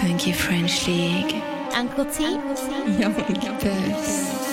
Funky French League. Uncle T. Young Pulse.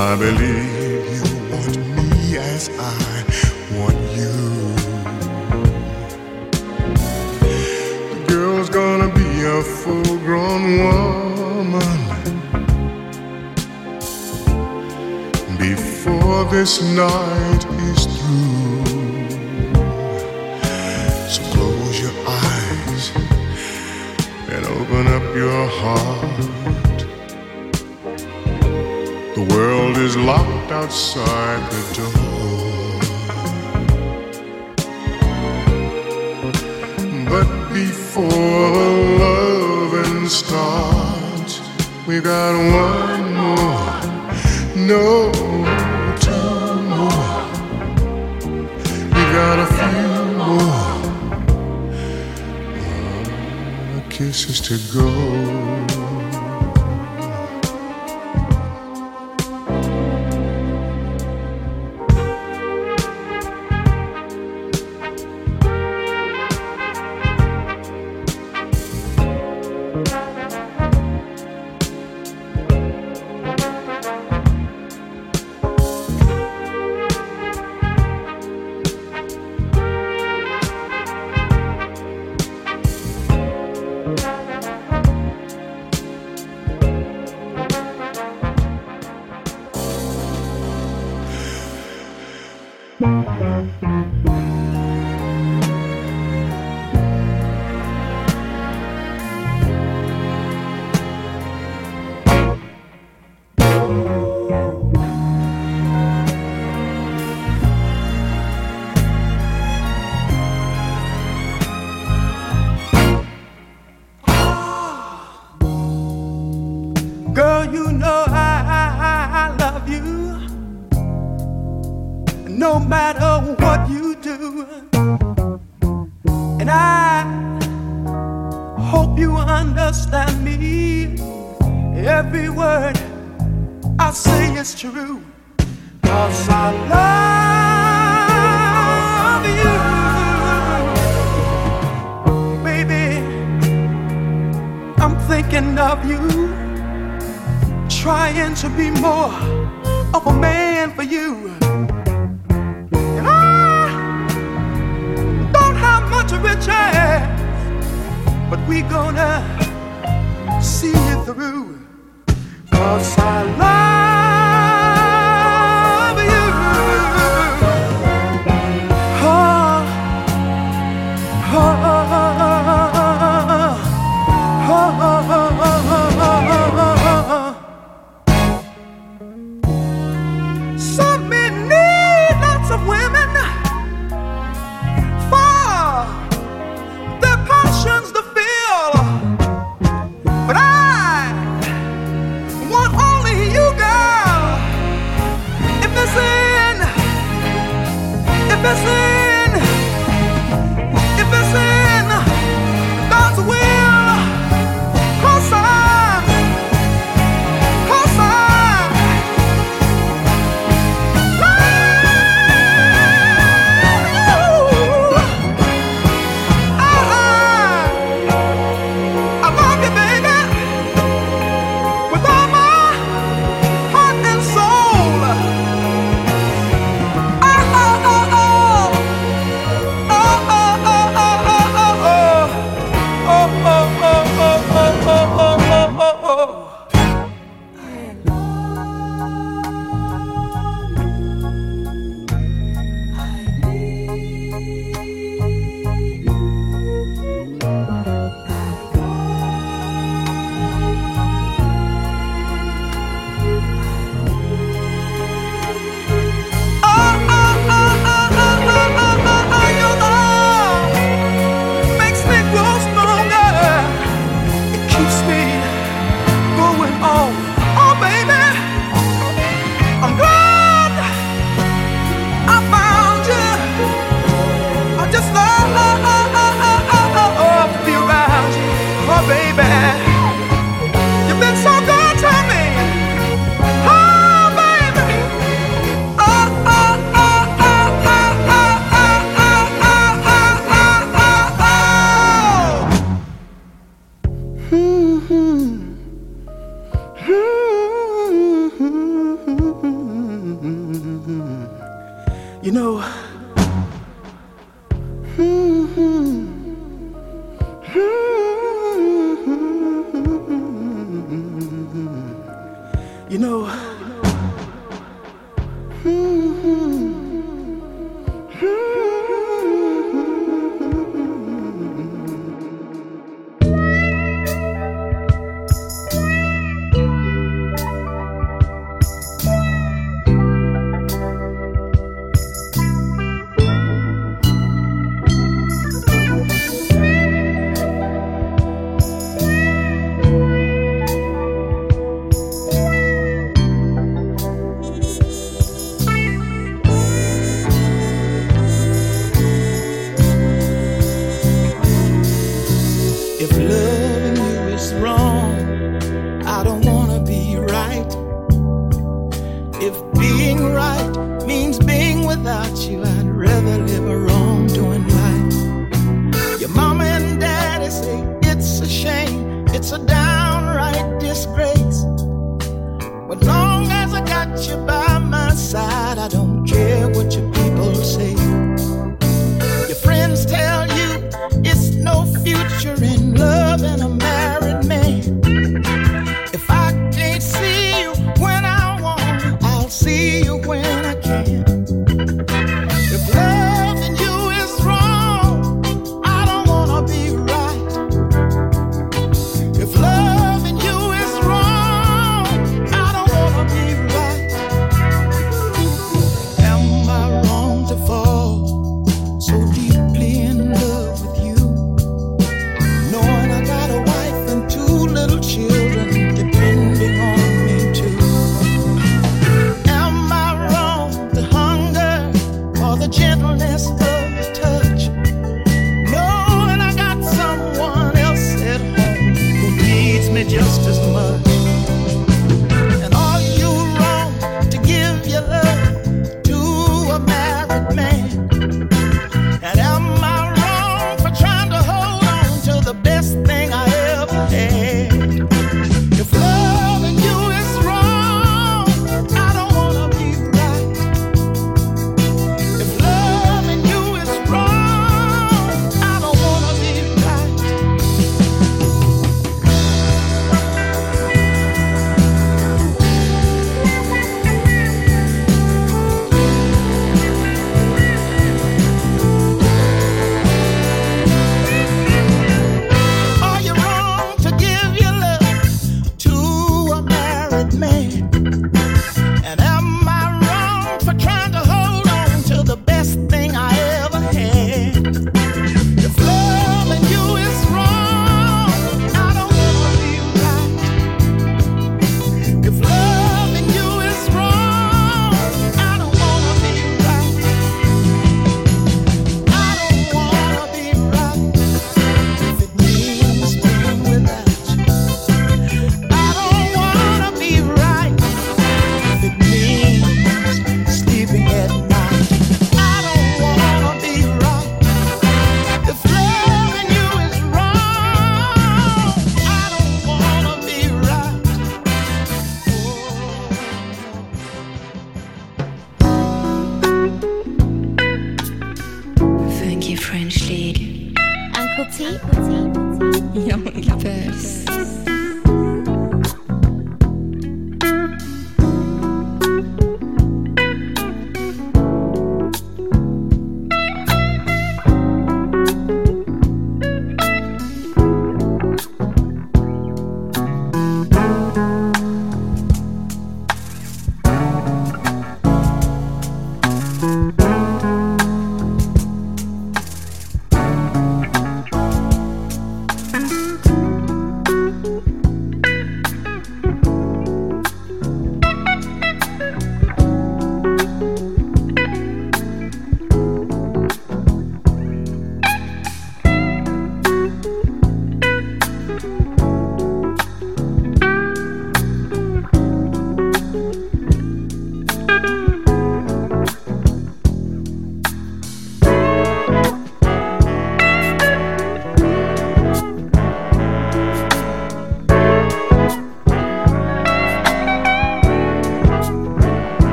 I believe you want me as I want you. The girl's gonna be a full grown woman. before this night is through. So close your eyes and open up your heart. Is locked outside the door. But before loving starts, we got one more no two more. We got a few more kisses to go. Girl, is true. Cause I love you. Baby, I'm thinking of you trying to be more of a man for you. And I don't have much riches, but we gonna see it through. Cause I love baby.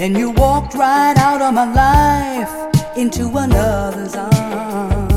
And you walked right out of my life into another's arms.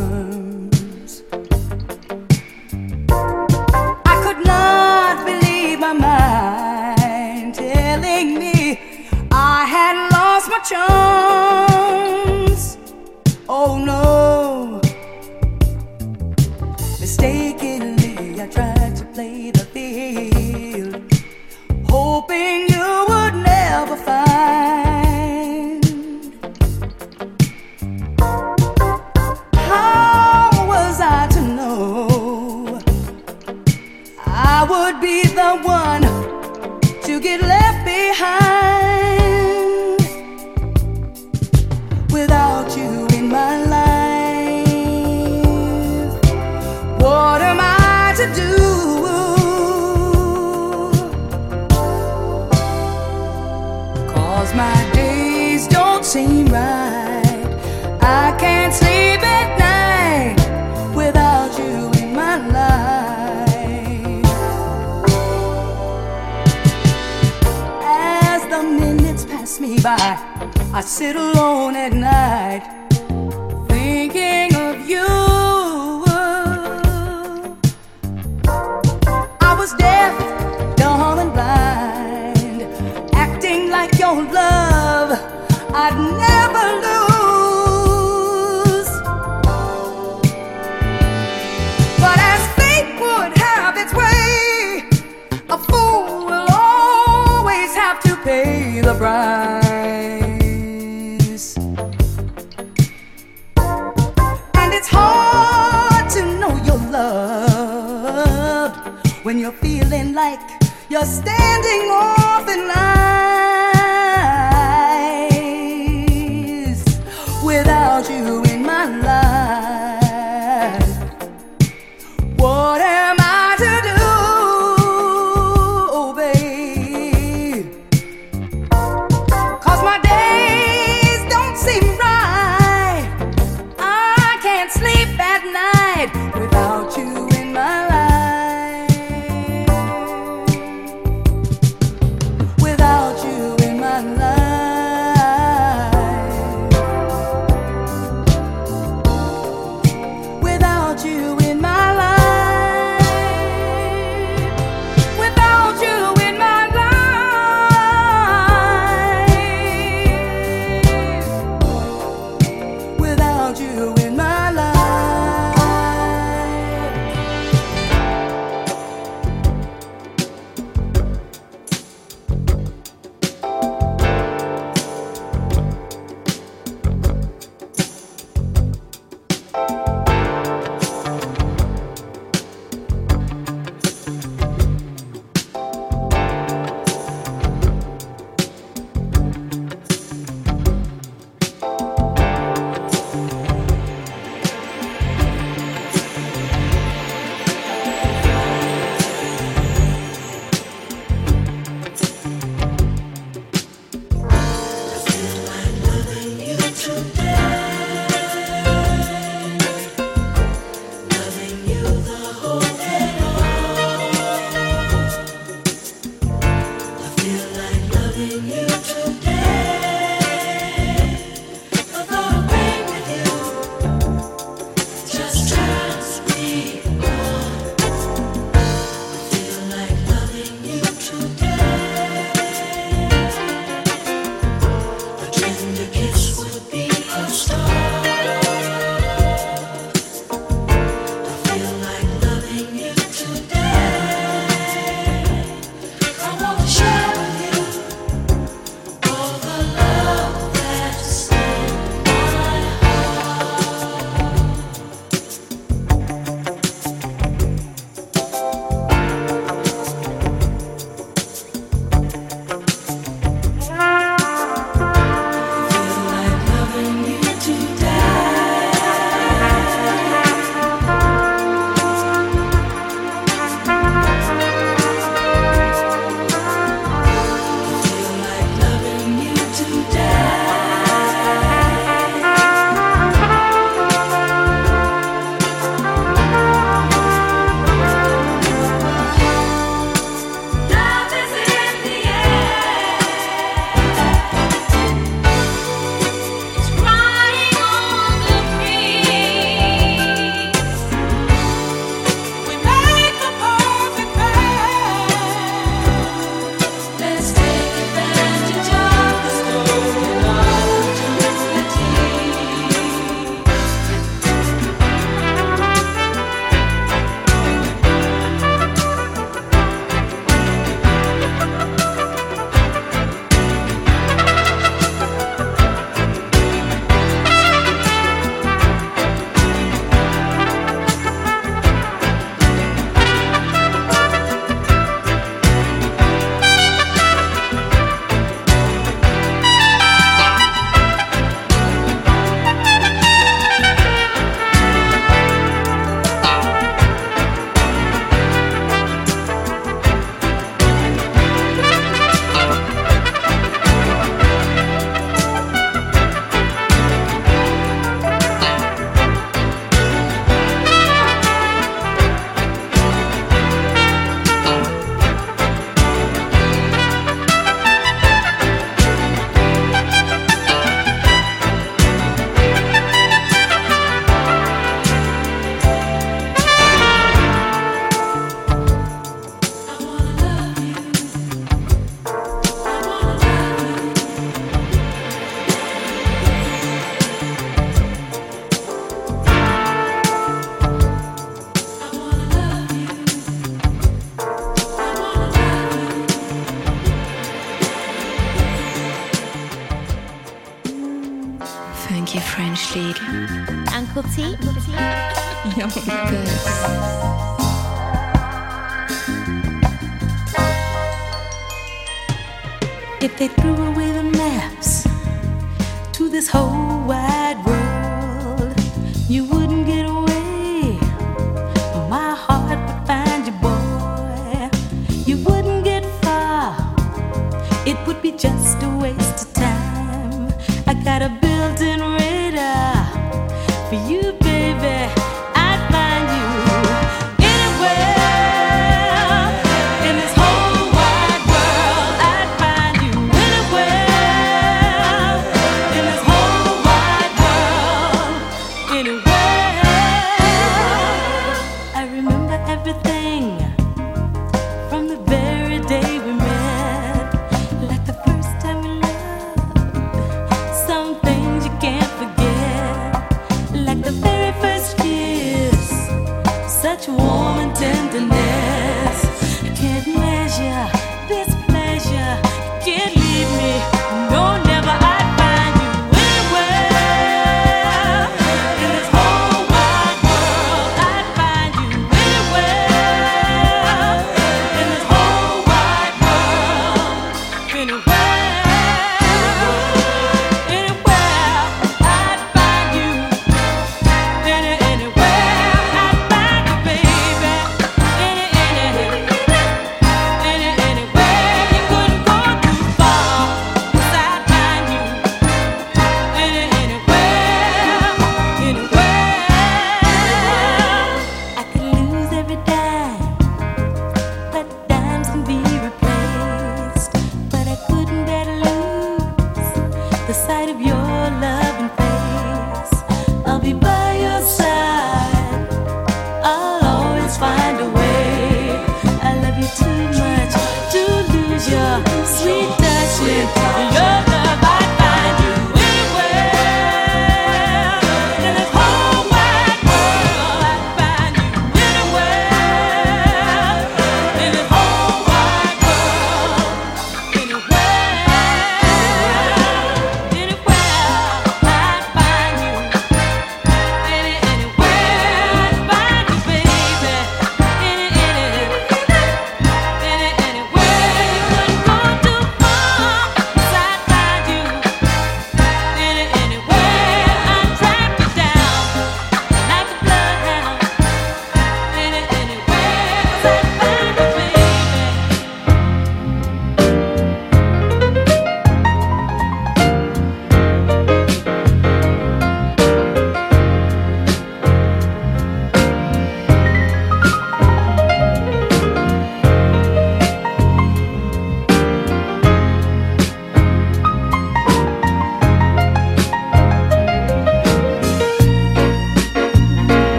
Such warm and tenderness. I can't measure this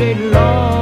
day long.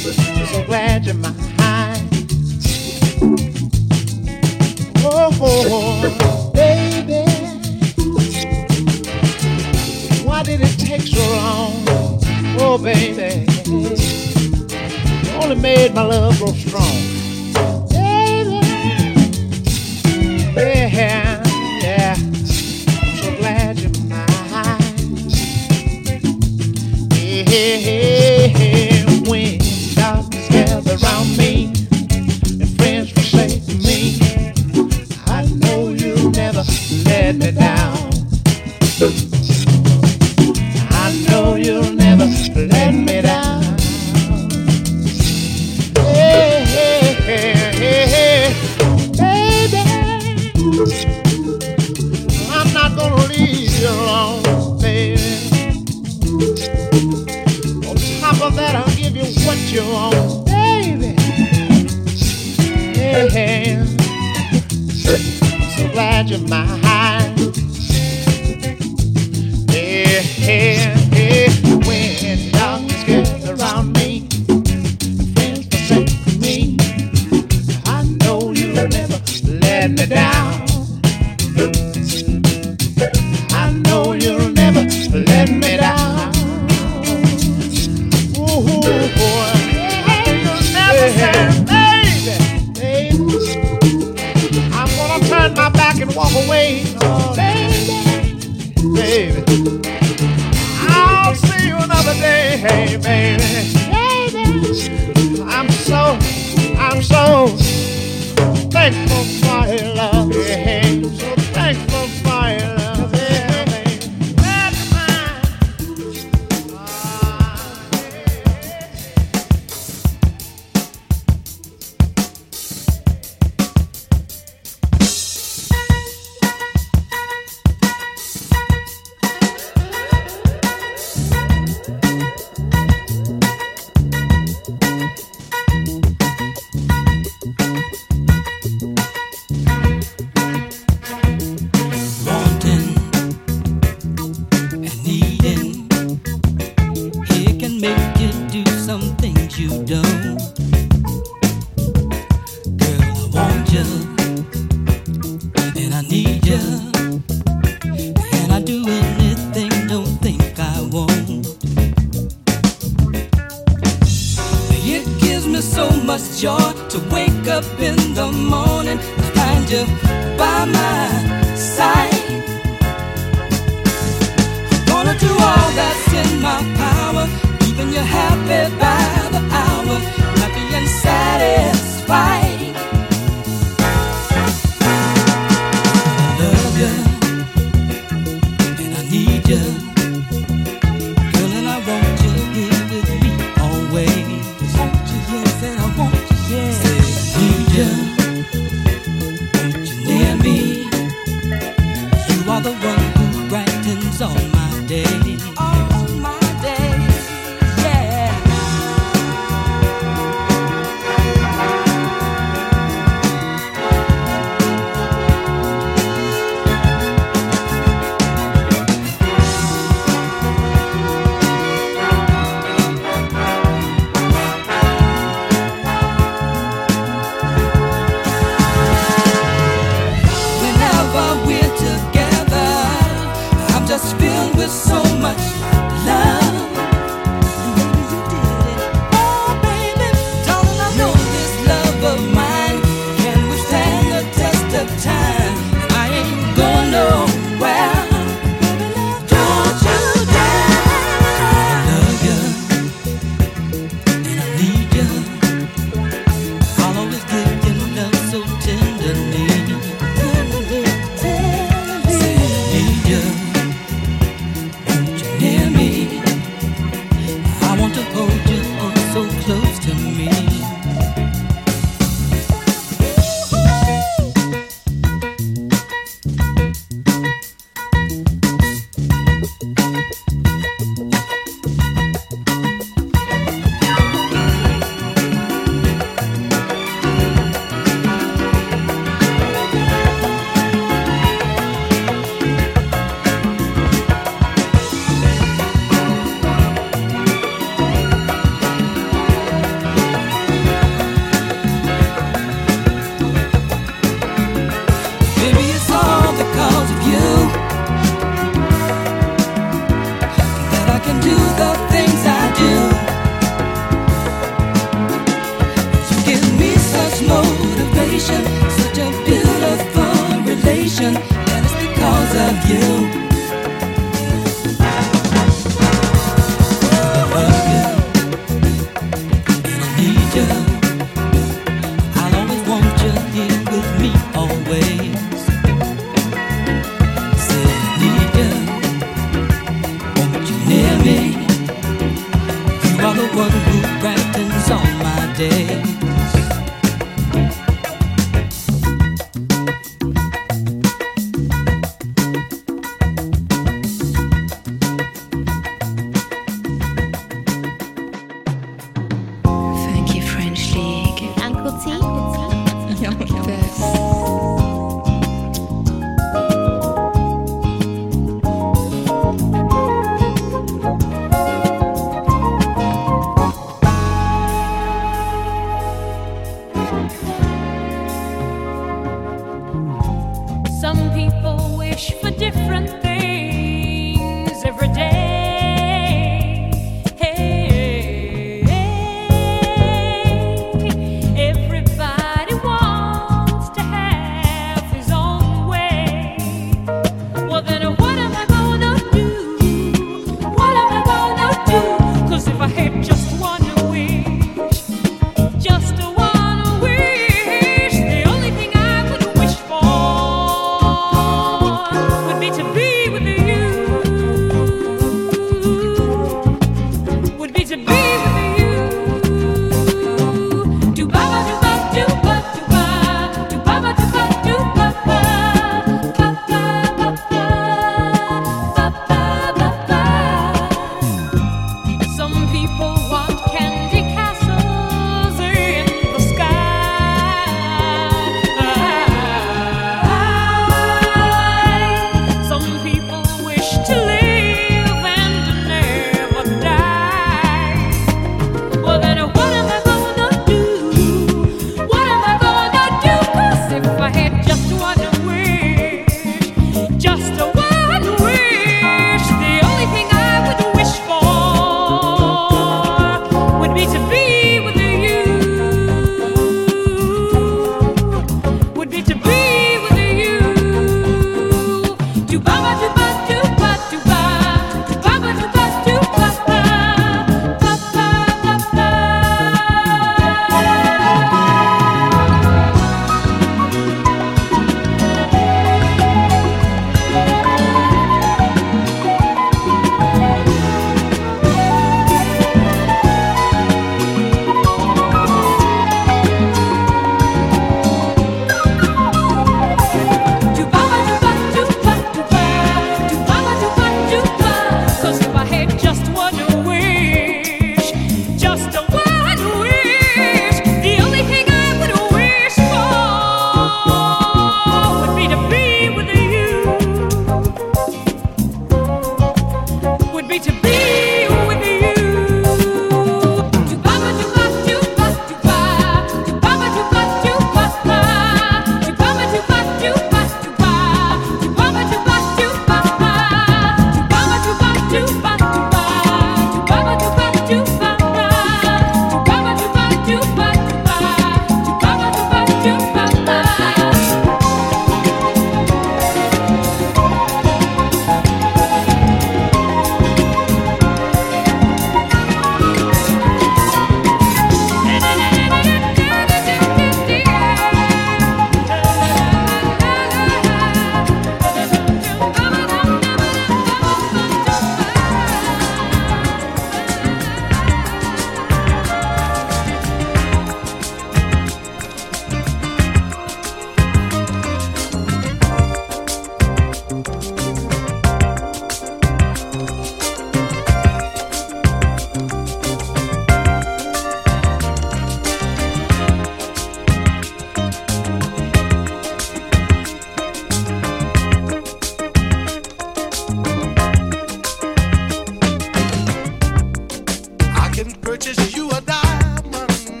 purchase you a diamond.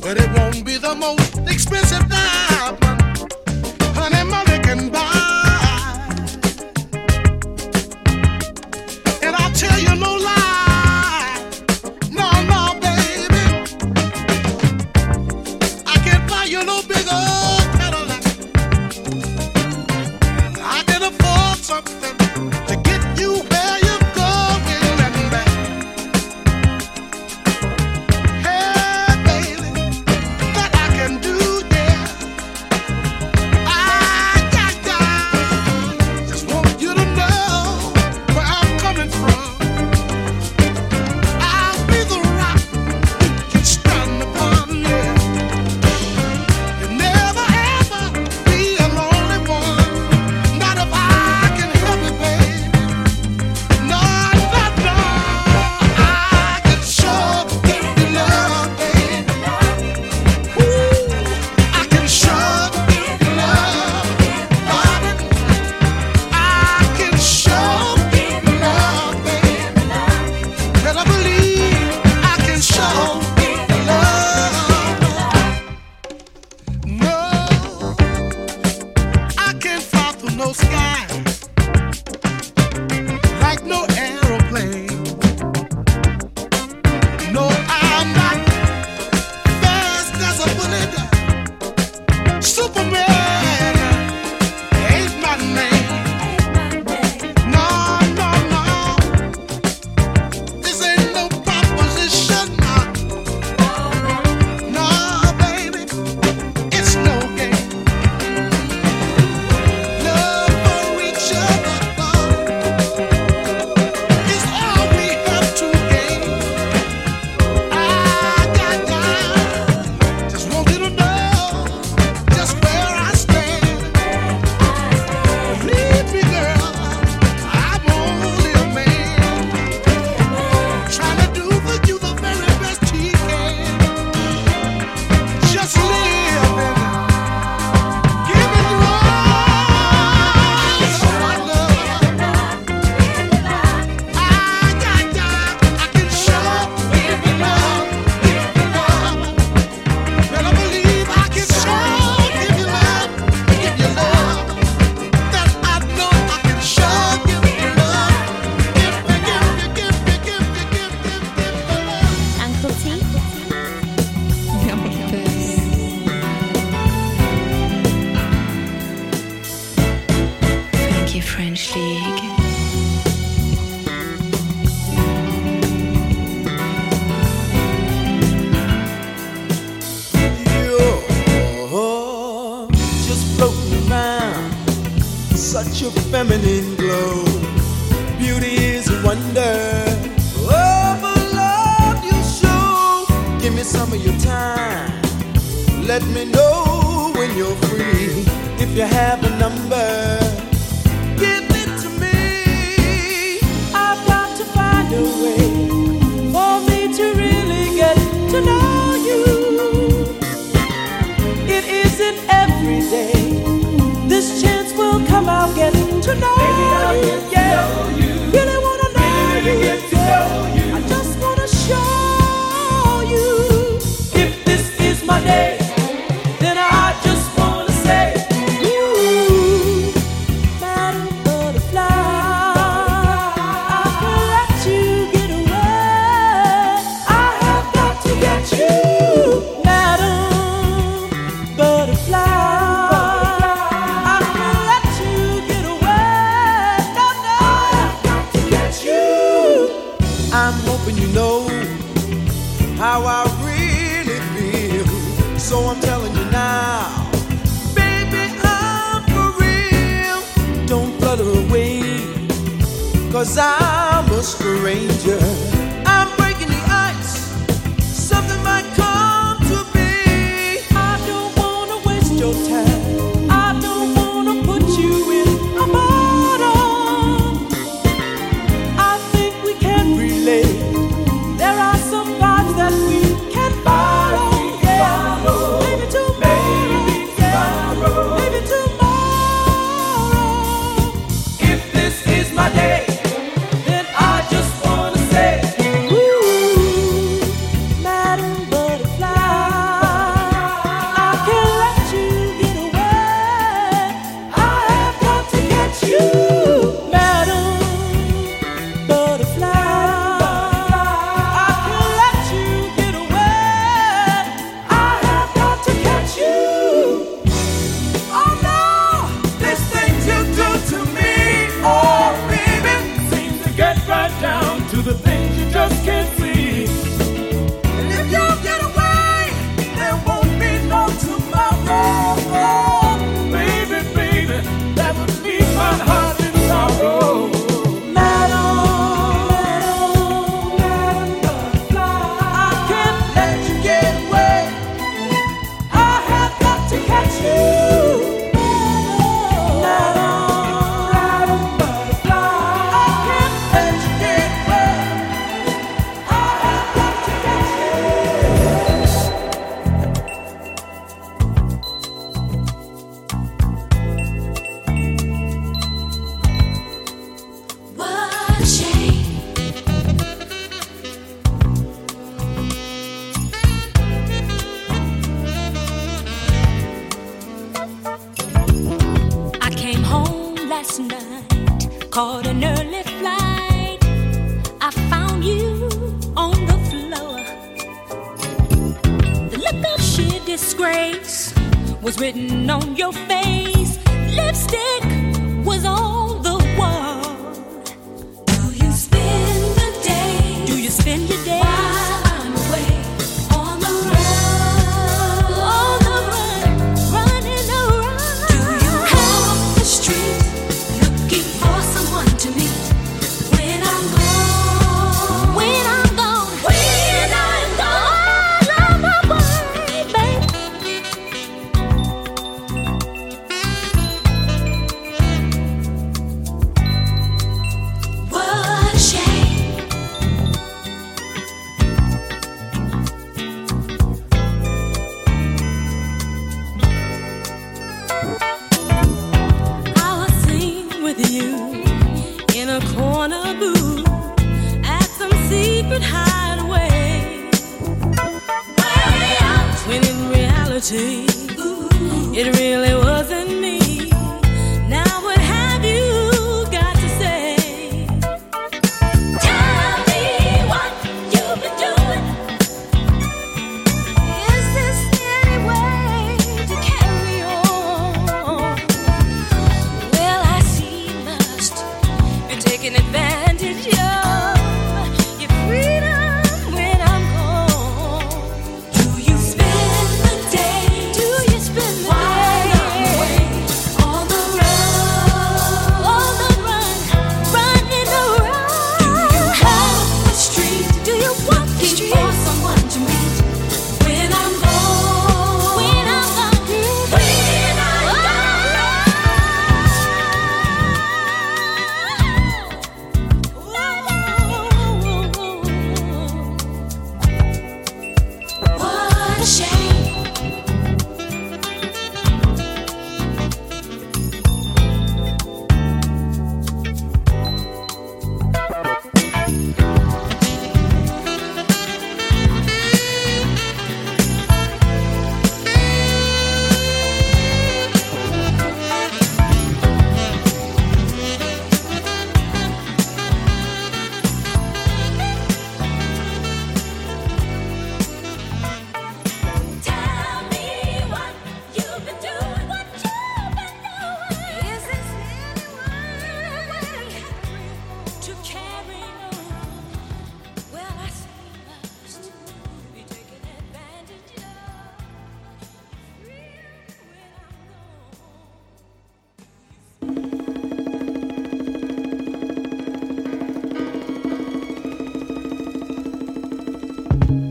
But it won't be the most expensive diamond. Honey, money can buy. floating around. Such a feminine glow. Beauty is a wonder. Oh, the love you show. Give me some of your time. Let me know when you're free. If you have a number. get to know Baby, you. Yeah, really wanna know you. caught an early flight. I found you on the floor. The look of sheer disgrace was written on your face.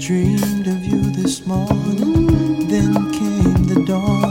dreamed of you this morning. Then came the dawn.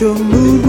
your mood.